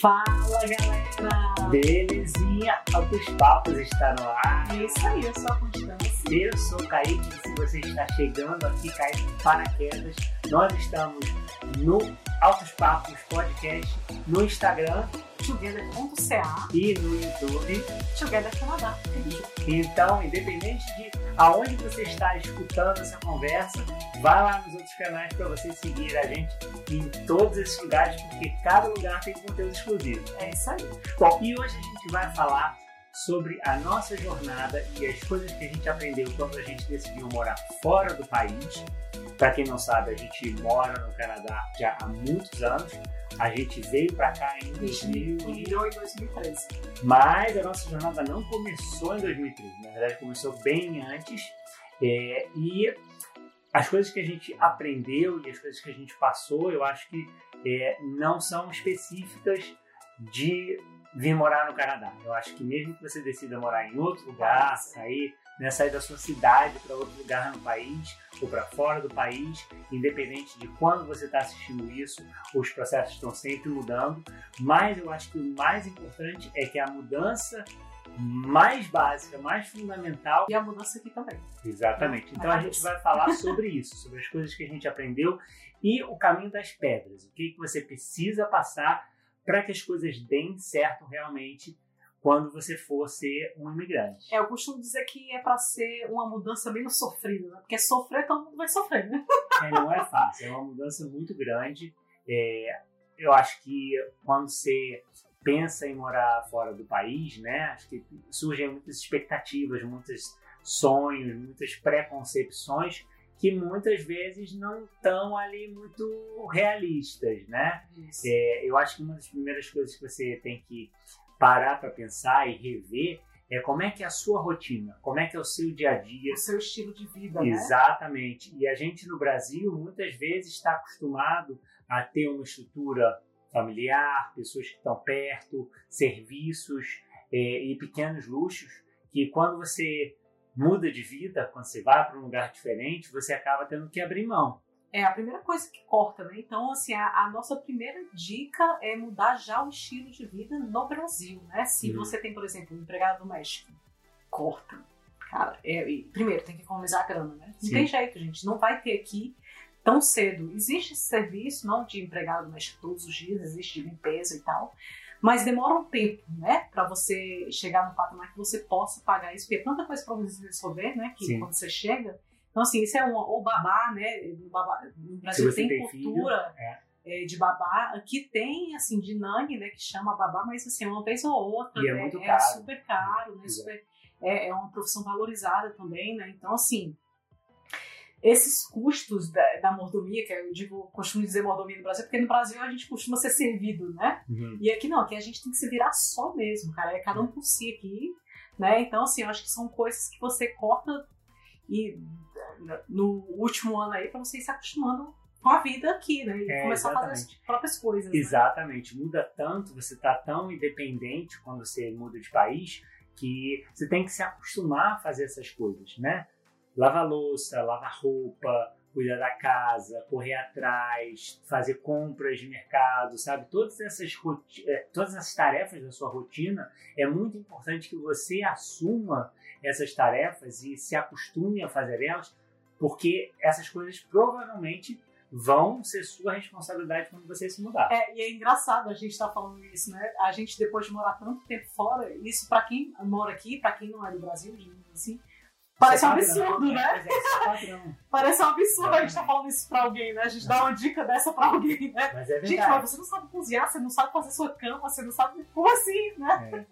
Fala galera! Belezinha, Altos Papos está no ar. É isso aí, eu sou a Constância. Eu sou o Kaique, se você está chegando aqui, Kaique Paraquedas, nós estamos no Altos Papos Podcast, no Instagram Together.ca e no YouTube. Together Canadá. Então, independente de aonde você está escutando essa conversa, vai lá nos outros canais para você seguir a gente em todos esses lugares, porque cada lugar tem conteúdo exclusivo. É isso aí. Bom, e hoje a gente vai falar sobre a nossa jornada e as coisas que a gente aprendeu quando a gente decidiu morar fora do país. Para quem não sabe, a gente mora no Canadá já há muitos anos. A gente veio para cá em 2000 e... Virou em 2013. Mas a nossa jornada não começou em 2013. Na verdade, começou bem antes. É, e as coisas que a gente aprendeu e as coisas que a gente passou, eu acho que é, não são específicas de vir morar no Canadá. Eu acho que mesmo que você decida morar em outro lugar, sair, né, sair da sua cidade para outro lugar no país ou para fora do país, independente de quando você está assistindo isso, os processos estão sempre mudando. Mas eu acho que o mais importante é que a mudança mais básica, mais fundamental. E a mudança aqui também. Exatamente. Então a gente vai falar sobre isso, sobre as coisas que a gente aprendeu e o caminho das pedras. O que, que você precisa passar para que as coisas deem certo realmente quando você for ser um imigrante. É, eu costumo dizer que é para ser uma mudança menos sofrida, né? Porque sofrer todo mundo vai sofrer, né? É, não é fácil, é uma mudança muito grande. É, eu acho que quando você pensa em morar fora do país, né? Acho que surgem muitas expectativas, muitos sonhos, muitas preconcepções que muitas vezes não estão ali muito realistas, né? É, eu acho que uma das primeiras coisas que você tem que parar para pensar e rever é como é que é a sua rotina, como é que é o seu dia a dia. O seu estilo de vida, Exatamente. Né? E a gente no Brasil muitas vezes está acostumado a ter uma estrutura familiar, pessoas que estão perto, serviços é, e pequenos luxos que quando você muda de vida, quando você vai para um lugar diferente, você acaba tendo que abrir mão. É a primeira coisa que corta, né? Então, assim, a, a nossa primeira dica é mudar já o estilo de vida no Brasil, né? Se Uhum. você tem, por exemplo, um empregado doméstico, corta. Cara, é, primeiro, tem que economizar grana, né? Não Sim. tem jeito, gente. Não vai ter aqui tão cedo. Existe esse serviço, não de empregado doméstico todos os dias, existe de limpeza e tal. Mas demora um tempo, né? Pra você chegar no patamar que você possa pagar isso. Porque é tanta coisa pra você resolver, né? Que Sim. quando você chega. Então, assim, isso é um. Ou babá, né? No, babá, no Brasil tem, tem filho, cultura é. é, de babá. Aqui tem, assim, de nanny, né? Que chama babá, mas, assim, uma vez ou outra. É né, muito caro. super caro, né? Super, é, é uma profissão valorizada também, né? Então, assim. Esses custos da, da mordomia, que eu digo, costumo dizer mordomia no Brasil, porque no Brasil a gente costuma ser servido, né? Uhum. E aqui não, aqui a gente tem que se virar só mesmo, cara. É cada um por si aqui, né? Então, assim, eu acho que são coisas que você corta e no último ano aí pra você ir se acostumando com a vida aqui, né? E É, começar a fazer exatamente. as próprias coisas. né? Exatamente. Muda tanto, você tá tão independente quando você muda de país que você tem que se acostumar a fazer essas coisas, né? Lavar louça, lavar roupa, cuidar da casa, correr atrás, fazer compras de mercado, sabe? Todas essas, eh, todas essas tarefas da sua rotina, é muito importante que você assuma essas tarefas e se acostume a fazer elas, porque essas coisas provavelmente vão ser sua responsabilidade quando você se mudar. É, e é engraçado a gente estar falando isso, né? A gente, depois de morar tanto tempo fora, isso pra quem mora aqui, pra quem não é do Brasil, assim, parece um é absurdo, né? É, é. Parece um absurdo a gente estar falando isso pra alguém, né? A gente dá uma dica dessa pra alguém, né? Mas é Gente, verdade. mas você não sabe cozinhar, você não sabe fazer sua cama, você não sabe. Como assim, né?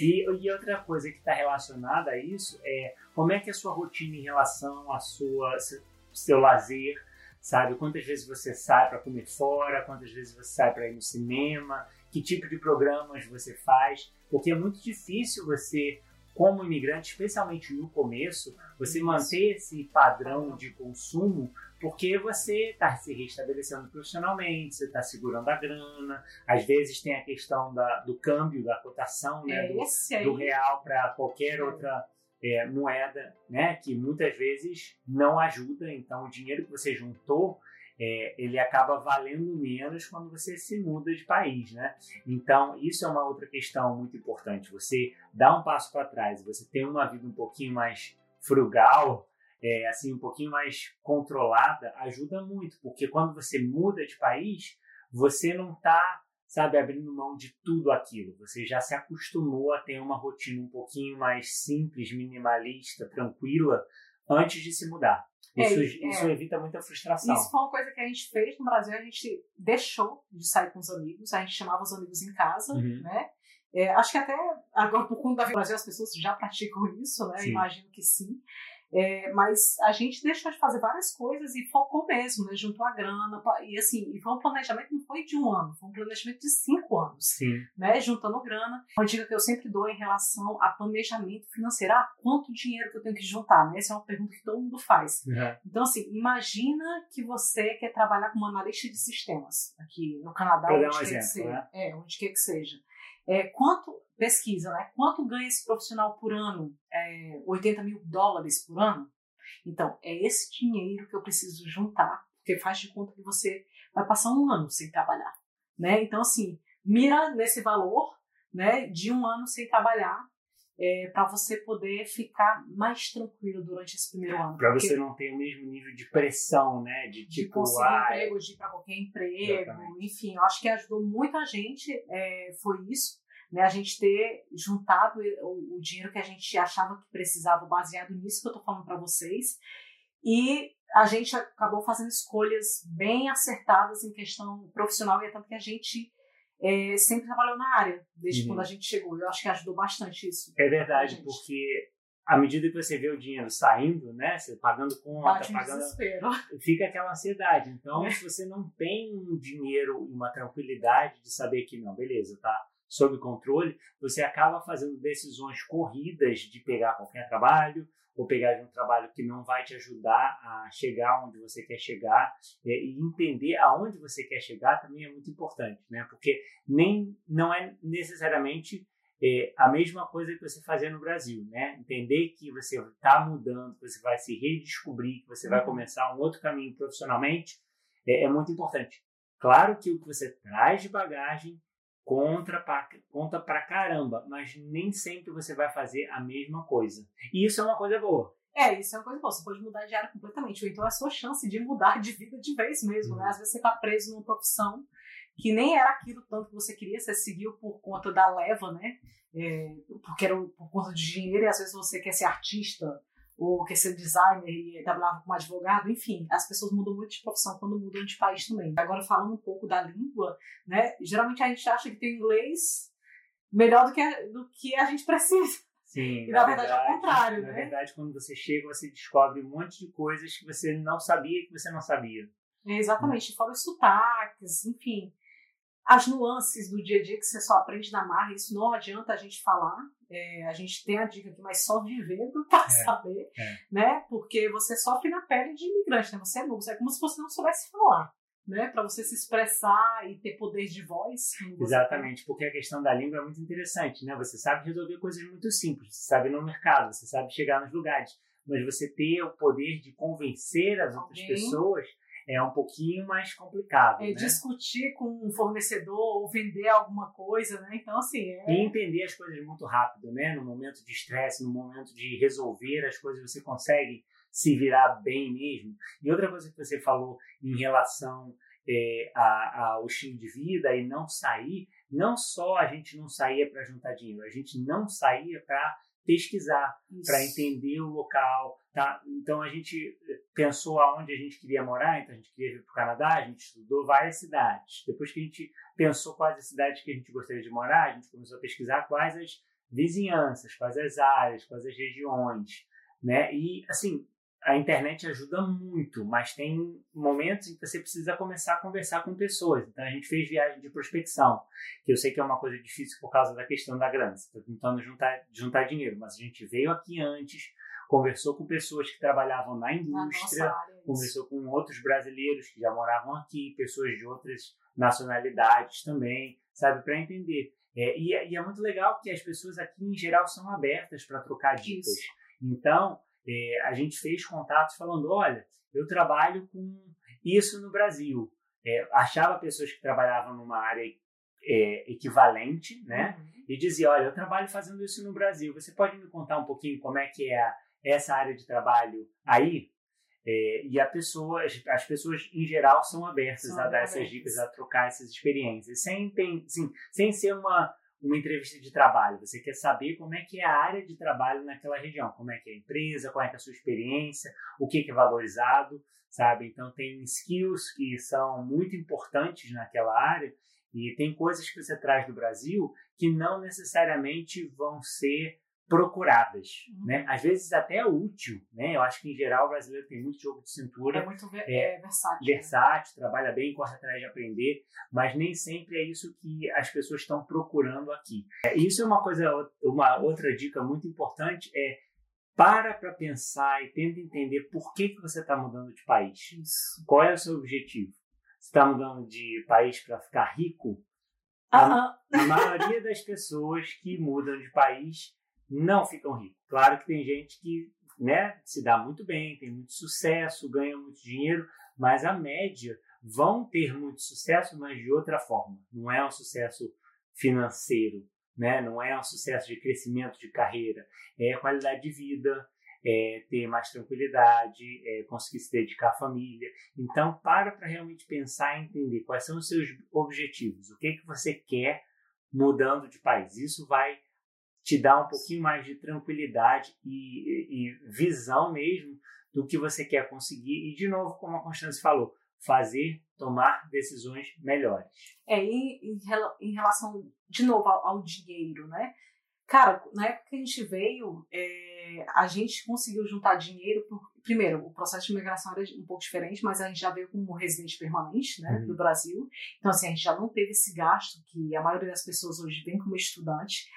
E, e outra coisa que está relacionada a isso é como é que é a sua rotina em relação à sua seu, seu lazer, sabe? Quantas vezes você sai para comer fora, quantas vezes você sai para ir no cinema, que tipo de programas você faz, porque é muito difícil você como imigrante, especialmente no começo, você manter esse padrão de consumo, porque você está se restabelecendo profissionalmente, você está segurando a grana, às vezes tem a questão da, do câmbio, da cotação, né, do, do real para qualquer outra é, moeda, né, que muitas vezes não ajuda. Então, o dinheiro que você juntou, é, ele acaba valendo menos quando você se muda de país, né? Então, isso é uma outra questão muito importante. Você dá um passo para trás, você tem uma vida um pouquinho mais frugal, é, assim, um pouquinho mais controlada, ajuda muito, porque quando você muda de país, você não está sabe, abrindo mão de tudo aquilo. Você já se acostumou a ter uma rotina um pouquinho mais simples, minimalista, tranquila, antes de se mudar. É, isso, é, isso evita muita frustração. Isso foi uma coisa que a gente fez no Brasil, a gente deixou de sair com os amigos, a gente chamava os amigos em casa, uhum. né? É, acho que até agora, por conta da Brasil, as pessoas já praticam isso, né? Imagino que sim. É, mas a gente deixou de fazer várias coisas e focou mesmo, né? Juntou a grana. E assim, e foi um planejamento, não foi de um ano, foi um planejamento de cinco anos. Sim. Né? Juntando grana. Uma dica que eu sempre dou em relação a planejamento financeiro. Ah, quanto dinheiro que eu tenho que juntar? Né? Essa é uma pergunta que todo mundo faz. Uhum. Então, assim, imagina que você quer trabalhar com uma analista de sistemas aqui no Canadá, onde um quer exemplo, que seja. Né? É, onde quer que seja. É, quanto, pesquisa, né? Quanto ganha esse profissional por ano? É, 80 mil dólares por ano? Então, é esse dinheiro que eu preciso juntar, porque faz de conta que você vai passar um ano sem trabalhar, né? Então, assim, mira nesse valor, né, de um ano sem trabalhar, é, para você poder ficar mais tranquilo durante esse primeiro ano. Para você não ter o mesmo nível de pressão, né? De, de tipo, conseguir ah, emprego, de ir para qualquer emprego, enfim, eu acho que ajudou muito a gente, é, foi isso. Né, a gente ter juntado o, o, dinheiro que a gente achava que precisava, baseado nisso que eu estou falando para vocês, e a gente acabou fazendo escolhas bem acertadas em questão profissional, e é tanto que a gente é, sempre trabalhou na área, desde uhum. quando a gente chegou. Eu acho que ajudou bastante isso. É verdade, porque à medida que você vê o dinheiro saindo, né, você pagando conta, Bate pagando, desespero. fica aquela ansiedade. Então, é. se você não tem um dinheiro e uma tranquilidade de saber que não, beleza, tá sob controle, você acaba fazendo decisões corridas de pegar qualquer trabalho ou pegar de um trabalho que não vai te ajudar a chegar onde você quer chegar e entender aonde você quer chegar também é muito importante, né? Porque nem não é necessariamente é, a mesma coisa que você fazer no Brasil, né? Entender que você está mudando, que você vai se redescobrir, que você vai uhum. começar um outro caminho profissionalmente, é, é muito importante. Claro que o que você traz de bagagem contra pra, conta pra caramba, mas nem sempre você vai fazer a mesma coisa. E isso é uma coisa boa. É, isso é uma coisa boa. Você pode mudar de área completamente. Ou então é a sua chance de mudar de vida de vez mesmo, né? uhum. né? Às vezes você tá preso numa profissão que nem era aquilo tanto que você queria, você seguiu por conta da leva, né? É, porque era por conta de dinheiro e às vezes você quer ser artista ou quer ser designer e trabalhava como advogado, enfim, as pessoas mudam muito de profissão quando mudam de país também. Agora, falando um pouco da língua, né, geralmente a gente acha que tem inglês melhor do que a, do que a gente precisa. Sim, e na, na verdade, verdade é o contrário, na né? Na verdade, quando você chega, você descobre um monte de coisas que você não sabia que você não sabia. É, exatamente, fora os sotaques, enfim as nuances do dia a dia que você só aprende na marra, isso não adianta a gente falar. É, a gente tem a dica aqui, mas só vivendo para é, saber, é. né? Porque você sofre na pele de imigrante, né? Você é novo, é como se você não soubesse falar, né? Para você se expressar e ter poder de voz. Exatamente, porque a questão da língua é muito interessante, né? Você sabe resolver coisas muito simples, você sabe ir no mercado, você sabe chegar nos lugares, mas você ter o poder de convencer as outras pessoas é um pouquinho mais complicado. É né? discutir com um fornecedor ou vender alguma coisa, né? Então, assim. É... E entender as coisas muito rápido, né? No momento de estresse, no momento de resolver as coisas, você consegue se virar bem mesmo. E outra coisa que você falou em relação é, ao estilo de vida e não sair, não só a gente não saía para juntar dinheiro, a gente não saía para pesquisar, para entender o local. Tá? Então a gente pensou aonde a gente queria morar, então a gente queria vir para o Canadá, a gente estudou várias cidades. Depois que a gente pensou quais as cidades que a gente gostaria de morar, a gente começou a pesquisar quais as vizinhanças, quais as áreas, quais as regiões. Né? E assim, a internet ajuda muito, mas tem momentos em que você precisa começar a conversar com pessoas. Então a gente fez viagem de prospecção, que eu sei que é uma coisa difícil por causa da questão da grana. Você está tentando juntar, juntar dinheiro, mas a gente veio aqui antes, conversou com pessoas que trabalhavam na indústria, conversou com outros brasileiros que já moravam aqui, pessoas de outras nacionalidades também, sabe, para entender. É, e, é, e, é muito legal que as pessoas aqui em geral são abertas para trocar dicas. Isso. Então, é, a gente fez contatos falando: olha, eu trabalho com isso no Brasil. É, achava pessoas que trabalhavam numa área é, equivalente, né? Uhum. E dizia: olha, eu trabalho fazendo isso no Brasil. Você pode me contar um pouquinho como é que é essa área de trabalho aí? É, e a pessoa, as pessoas em geral são abertas são a dar abertas. essas dicas, a trocar essas experiências, sem, assim, sem ser uma, uma entrevista de trabalho. Você quer saber como é que é a área de trabalho naquela região, como é que é a empresa, qual é, é a sua experiência, o que, que é valorizado, sabe? Então tem skills que são muito importantes naquela área e tem coisas que você traz do Brasil que não necessariamente vão ser procuradas, uhum. né? Às vezes até é útil, né? Eu acho que em geral o brasileiro tem muito jogo de cintura, é muito ver, é, é, versátil, versátil, né? trabalha bem, corre atrás de aprender, mas nem sempre é isso que as pessoas estão procurando aqui. É, isso é uma coisa, uma outra dica muito importante é para para pensar e tenta entender por que que você está mudando de país. Isso. Qual é o seu objetivo? Você está mudando de país para ficar rico? A, uh -uh. a maioria das pessoas que mudam de país não ficam ricos. Claro que tem gente que né, se dá muito bem, tem muito sucesso, ganha muito dinheiro, mas a média vão ter muito sucesso, mas de outra forma. Não é um sucesso financeiro, né? não é um sucesso de crescimento de carreira, é qualidade de vida, é ter mais tranquilidade, é conseguir se dedicar à família. Então, para para realmente pensar e entender quais são os seus objetivos, o que, que você quer mudando de país. Isso vai te dá um pouquinho mais de tranquilidade e, e, visão mesmo do que você quer conseguir. E, de novo, como a Constância falou, fazer, tomar decisões melhores. É, e em, em relação, de novo, ao, ao, dinheiro, né? Cara, na época que a gente veio, é, a gente conseguiu juntar dinheiro. Por, primeiro, o processo de imigração era um pouco diferente, mas a gente já veio como residente permanente né, uhum. do Brasil. Então, assim, a gente já não teve esse gasto que a maioria das pessoas hoje vem como estudante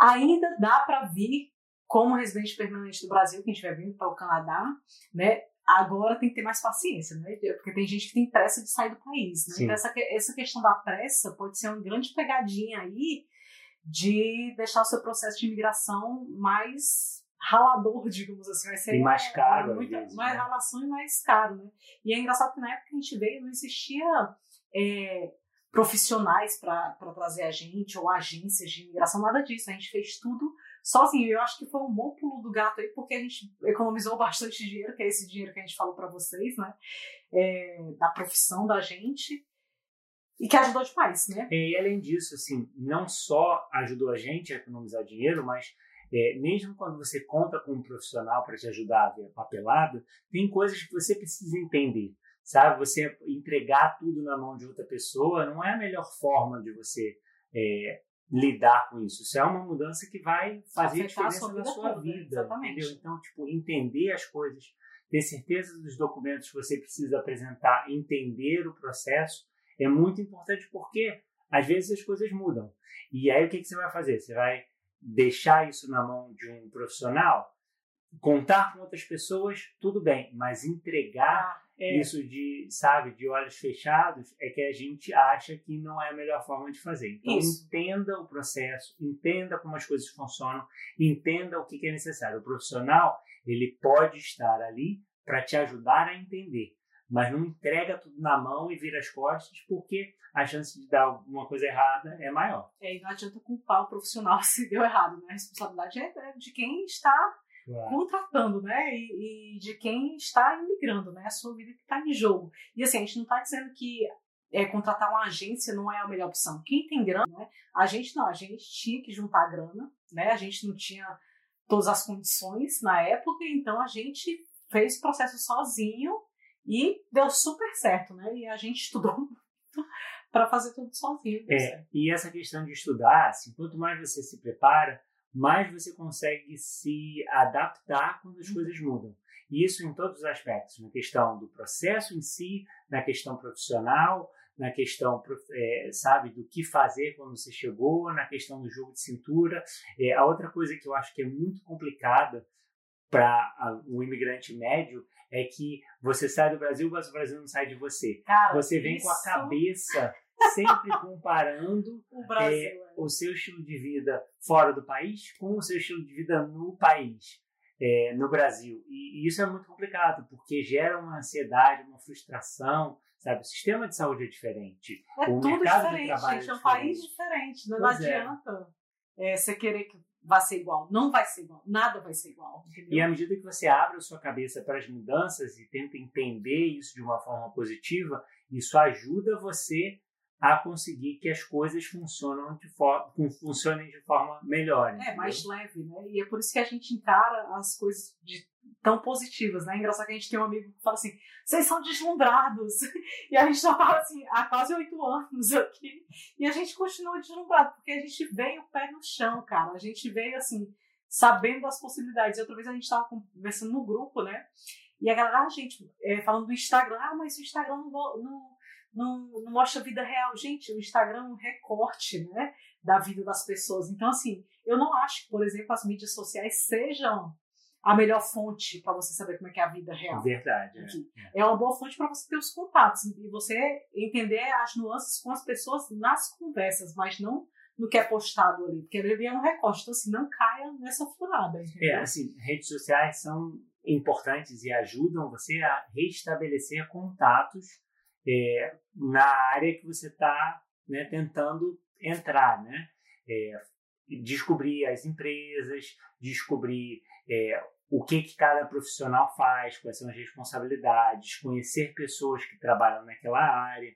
ainda dá para vir como residente permanente do Brasil, quem estiver vindo para o Canadá, né? Agora tem que ter mais paciência, né? Porque tem gente que tem pressa de sair do país, né? Então essa, essa questão da pressa pode ser uma grande pegadinha aí de deixar o seu processo de imigração mais ralador, digamos assim. Vai ser e mais caro. Muita, vezes, mais né? relação e mais caro, né? E é engraçado que na época que a gente veio não existia é, profissionais para trazer a gente, ou agências de imigração, nada disso. A gente fez tudo sozinho. Eu acho que foi um bom pulo do gato aí, porque a gente economizou bastante dinheiro, que é esse dinheiro que a gente falou para vocês, né? É, da profissão da gente. E que ajudou demais, né? E além disso, assim, não só ajudou a gente a economizar dinheiro, mas é, mesmo quando você conta com um profissional para te ajudar a ver a papelada, tem coisas que você precisa entender sabe? Você entregar tudo na mão de outra pessoa não é a melhor forma de você é, lidar com isso. Isso é uma mudança que vai fazer Afetar diferença na sua toda, vida, exatamente. entendeu? Então, tipo, entender as coisas, ter certeza dos documentos que você precisa apresentar, entender o processo é muito importante porque às vezes as coisas mudam. E aí o que, que você vai fazer? Você vai deixar isso na mão de um profissional? Contar com outras pessoas, tudo bem, mas entregar é. isso de, sabe, de olhos fechados, é que a gente acha que não é a melhor forma de fazer. Então, isso. entenda o processo, entenda como as coisas funcionam, entenda o que é necessário. O profissional, ele pode estar ali para te ajudar a entender, mas não entrega tudo na mão e vira as costas, porque a chance de dar alguma coisa errada é maior. É, e não adianta culpar o profissional se deu errado, né? A responsabilidade é de quem está claro. contratando, né? E, e, de quem está imigrando, né? A sua vida que está em jogo. E assim, a gente não está dizendo que é, contratar uma agência não é a melhor opção. Quem tem grana, né? A gente não, a gente tinha que juntar grana, né? A gente não tinha todas as condições na época, então a gente fez o processo sozinho e deu super certo, né? E a gente estudou muito para fazer tudo sozinho. É, e essa questão de estudar, assim, quanto mais você se prepara, mais você consegue se adaptar quando as uhum. coisas mudam. E isso em todos os aspectos, na questão do processo em si, na questão profissional, na questão, é, sabe, do que fazer quando você chegou, na questão do jogo de cintura. É, a outra coisa que eu acho que é muito complicada para o imigrante médio é que você sai do Brasil, mas o Brasil não sai de você. Cara, você vem isso... com a cabeça sempre comparando o, Brasil, é, é. o seu estilo de vida fora do país com o seu estilo de vida no país. é, no Brasil. E, e, isso é muito complicado, porque gera uma ansiedade, uma frustração, sabe? O sistema de saúde é diferente. É o tudo mercado diferente, de trabalho gente. É um diferente. país diferente. Não, Pois é. adianta é, você querer que vá ser igual. Não vai ser igual. Nada vai ser igual. Entendeu? E à medida que você abre a sua cabeça para as mudanças e tenta entender isso de uma forma positiva, isso ajuda você a conseguir que as coisas funcionam de forma, funcionem de forma melhor. É, entendeu? mais leve, né? E é por isso que a gente encara as coisas de- tão positivas, né? Engraçado que a gente tem um amigo que fala assim, vocês são deslumbrados. E a gente já fala assim, há quase oito anos aqui. E a gente continua deslumbrado, porque a gente veio o pé no chão, cara. A gente veio, assim, sabendo das possibilidades. E outra vez a gente estava conversando no grupo, né? E a galera, ah, gente, é, falando do Instagram, ah, mas o Instagram não, não, não, não mostra a vida real. Gente, o Instagram é um recorte, né? Da vida das pessoas. Então, assim, eu não acho que, por exemplo, as mídias sociais sejam a melhor fonte para você saber como é que é a vida real. Verdade. é. Aqui. É uma boa fonte para você ter os contatos e você entender as nuances com as pessoas nas conversas, mas não no que é postado ali, porque ali é um recorte. Então, assim, não caia nessa furada. Entendeu? É, assim, redes sociais são importantes e ajudam você a restabelecer contatos é, na área que você está né, tentando entrar, né? É, descobrir as empresas, descobrir é, o que, que cada profissional faz, quais são as responsabilidades, conhecer pessoas que trabalham naquela área,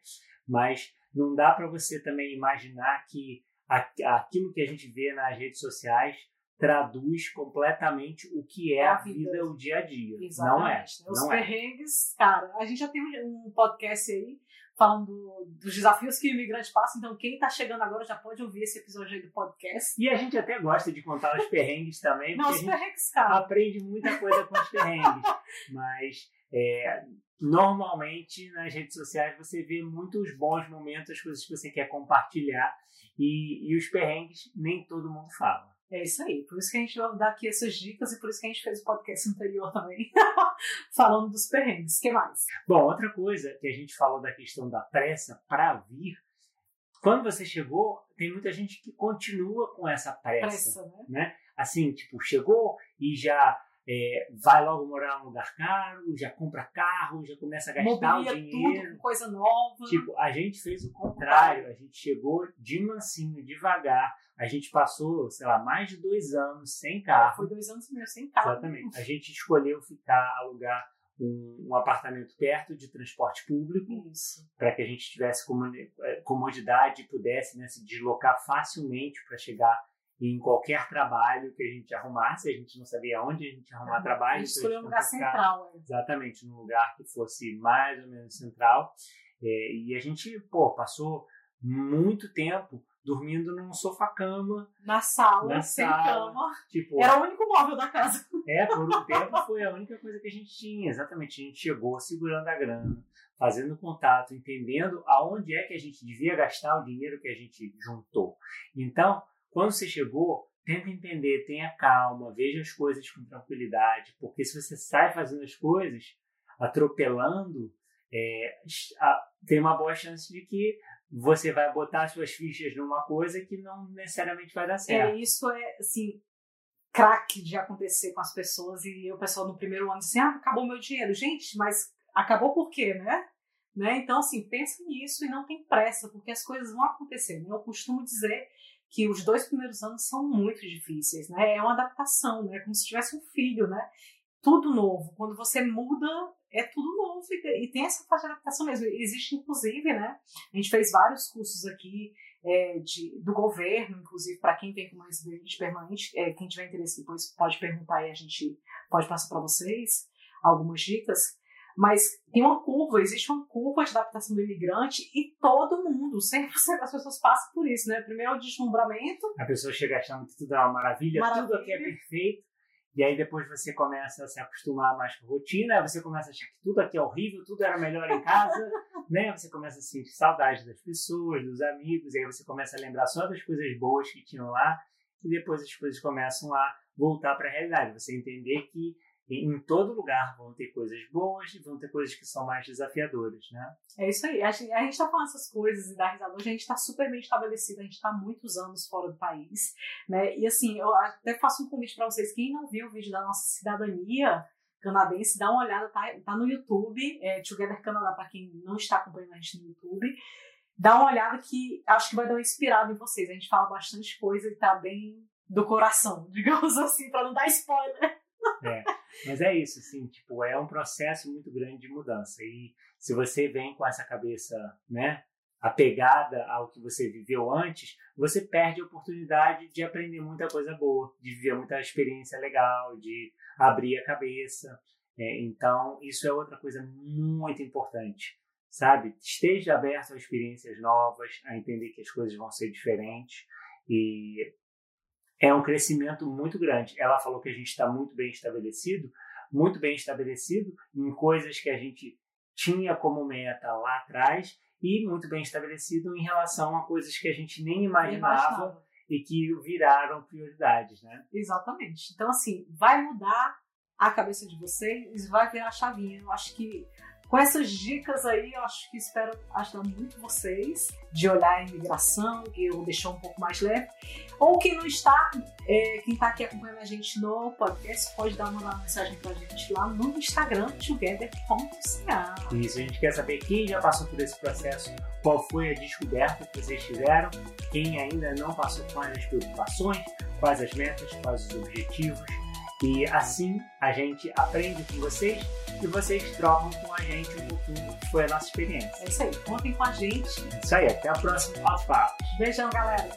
mas não dá para você também imaginar que aquilo que a gente vê nas redes sociais traduz completamente o que é É a vida, vida. o dia a dia. Não é. Exatamente. Os Não é. perrengues, cara, a gente já tem um podcast aí falando do- dos desafios que o imigrante passa, então quem tá chegando agora já pode ouvir esse episódio aí do podcast. E a gente até gosta de contar os perrengues também, Não, porque os perrengues, cara. aprende muita coisa com os perrengues. Mas é, normalmente nas redes sociais você vê muitos bons momentos, as coisas que você quer compartilhar. E, e os perrengues nem todo mundo fala. É isso aí. Por isso que a gente vai dar aqui essas dicas e por isso que a gente fez o podcast anterior também, falando dos perrengues. O que mais? Bom, outra coisa que a gente falou da questão da pressa para vir. Quando você chegou, tem muita gente que continua com essa pressa. Pressa, né? né? Assim, tipo, chegou e já é, vai logo morar num lugar caro, já compra carro, já começa a gastar Mobilia o dinheiro. tudo com coisa nova. Tipo, a gente fez o contrário. A gente chegou de mansinho, devagar. A gente passou, sei lá, mais de dois anos sem carro. Foi dois anos e meio sem carro. Exatamente. A gente escolheu ficar, alugar um, um apartamento perto de transporte público para que a gente tivesse eh, comodidade e pudesse né, se deslocar facilmente para chegar em qualquer trabalho que a gente arrumasse. A gente não sabia onde a gente ia arrumar A trabalho. gente então escolheu um lugar central. É. Exatamente, num lugar que fosse mais ou menos central. É, e a gente, pô, passou muito tempo dormindo num sofá-cama. Na sala, Na sem sala. cama. Tipo, Era o único móvel da casa. é, por um tempo foi a única coisa que a gente tinha. Exatamente, a gente chegou segurando a grana, fazendo contato, entendendo aonde é que a gente devia gastar o dinheiro que a gente juntou. Então, quando você chegou, tenta entender, tenha calma, veja as coisas com tranquilidade, porque se você sai fazendo as coisas atropelando, é, a- tem uma boa chance de que você vai botar suas fichas numa coisa que não necessariamente vai dar certo. É, isso é, assim, craque de acontecer com as pessoas. E o pessoal no primeiro ano assim, ah, acabou meu dinheiro. Gente, mas acabou por quê, né? né? Então, assim, pensa nisso e não tem pressa, porque as coisas vão acontecer. né? Eu costumo dizer que os dois primeiros anos são muito difíceis, né? É uma adaptação, né? Como se tivesse um filho, né? Tudo novo. Quando você muda, é tudo novo e, e tem essa fase de adaptação mesmo. Existe, inclusive, né? A gente fez vários cursos aqui é, de, do governo, inclusive, para quem vem com uma residente permanente. É, quem tiver interesse depois pode perguntar e a gente pode passar para vocês algumas dicas. Mas tem uma curva, existe uma curva de adaptação do imigrante e todo mundo, 100% das pessoas passam por isso, né? Primeiro é o deslumbramento, A pessoa chega achando que tudo é uma maravilha, Maravilha. tudo aqui é perfeito. E aí depois você começa a se acostumar mais com a rotina, você começa a achar que tudo aqui é horrível, tudo era melhor em casa, né? Você começa a sentir saudade das pessoas, dos amigos, e aí você começa a lembrar só das coisas boas que tinham lá, e depois as coisas começam a voltar para a realidade. Você entender que em todo lugar vão ter coisas boas e vão ter coisas que são mais desafiadoras, né? É isso aí. A gente, a gente tá falando essas coisas e dá risada hoje, a gente tá super bem estabelecido, a gente tá muitos anos fora do país, né? E assim, eu até faço um convite para vocês, quem não viu o vídeo da nossa cidadania canadense, dá uma olhada, tá, tá no YouTube, é Together Canadá, para quem não está acompanhando a gente no YouTube. Dá uma olhada que acho que vai dar uma inspirada em vocês. A gente fala bastante coisa e tá bem do coração, digamos assim, para não dar spoiler. É, mas é isso, assim, tipo, é um processo muito grande de mudança. E se você vem com essa cabeça, né, apegada ao que você viveu antes, você perde a oportunidade de aprender muita coisa boa, de viver muita experiência legal, de abrir a cabeça. É, então, isso é outra coisa muito importante, sabe? Esteja aberto a experiências novas, a entender que as coisas vão ser diferentes e é um crescimento muito grande. Ela falou que a gente está muito bem estabelecido, muito bem estabelecido em coisas que a gente tinha como meta lá atrás e muito bem estabelecido em relação a coisas que a gente nem imaginava, e que viraram prioridades, né? Exatamente. Então, assim, vai mudar a cabeça de vocês, vai virar a chavinha. Eu acho que com essas dicas aí, eu acho que espero ajudar muito vocês de olhar a imigração, que eu deixou um pouco mais leve. Ou quem não está, é, quem está aqui acompanhando a gente no podcast, pode dar uma mensagem para a gente lá no Instagram, together.ca. Isso, a gente quer saber quem já passou por esse processo, qual foi a descoberta que vocês tiveram, quem ainda não passou, quais as preocupações, quais as metas, quais os objetivos e assim a gente aprende com vocês e vocês trocam com a gente um pouquinho do que foi a nossa experiência. É isso aí, contem com a gente. Isso aí, até a próxima Papo Beijão, galera.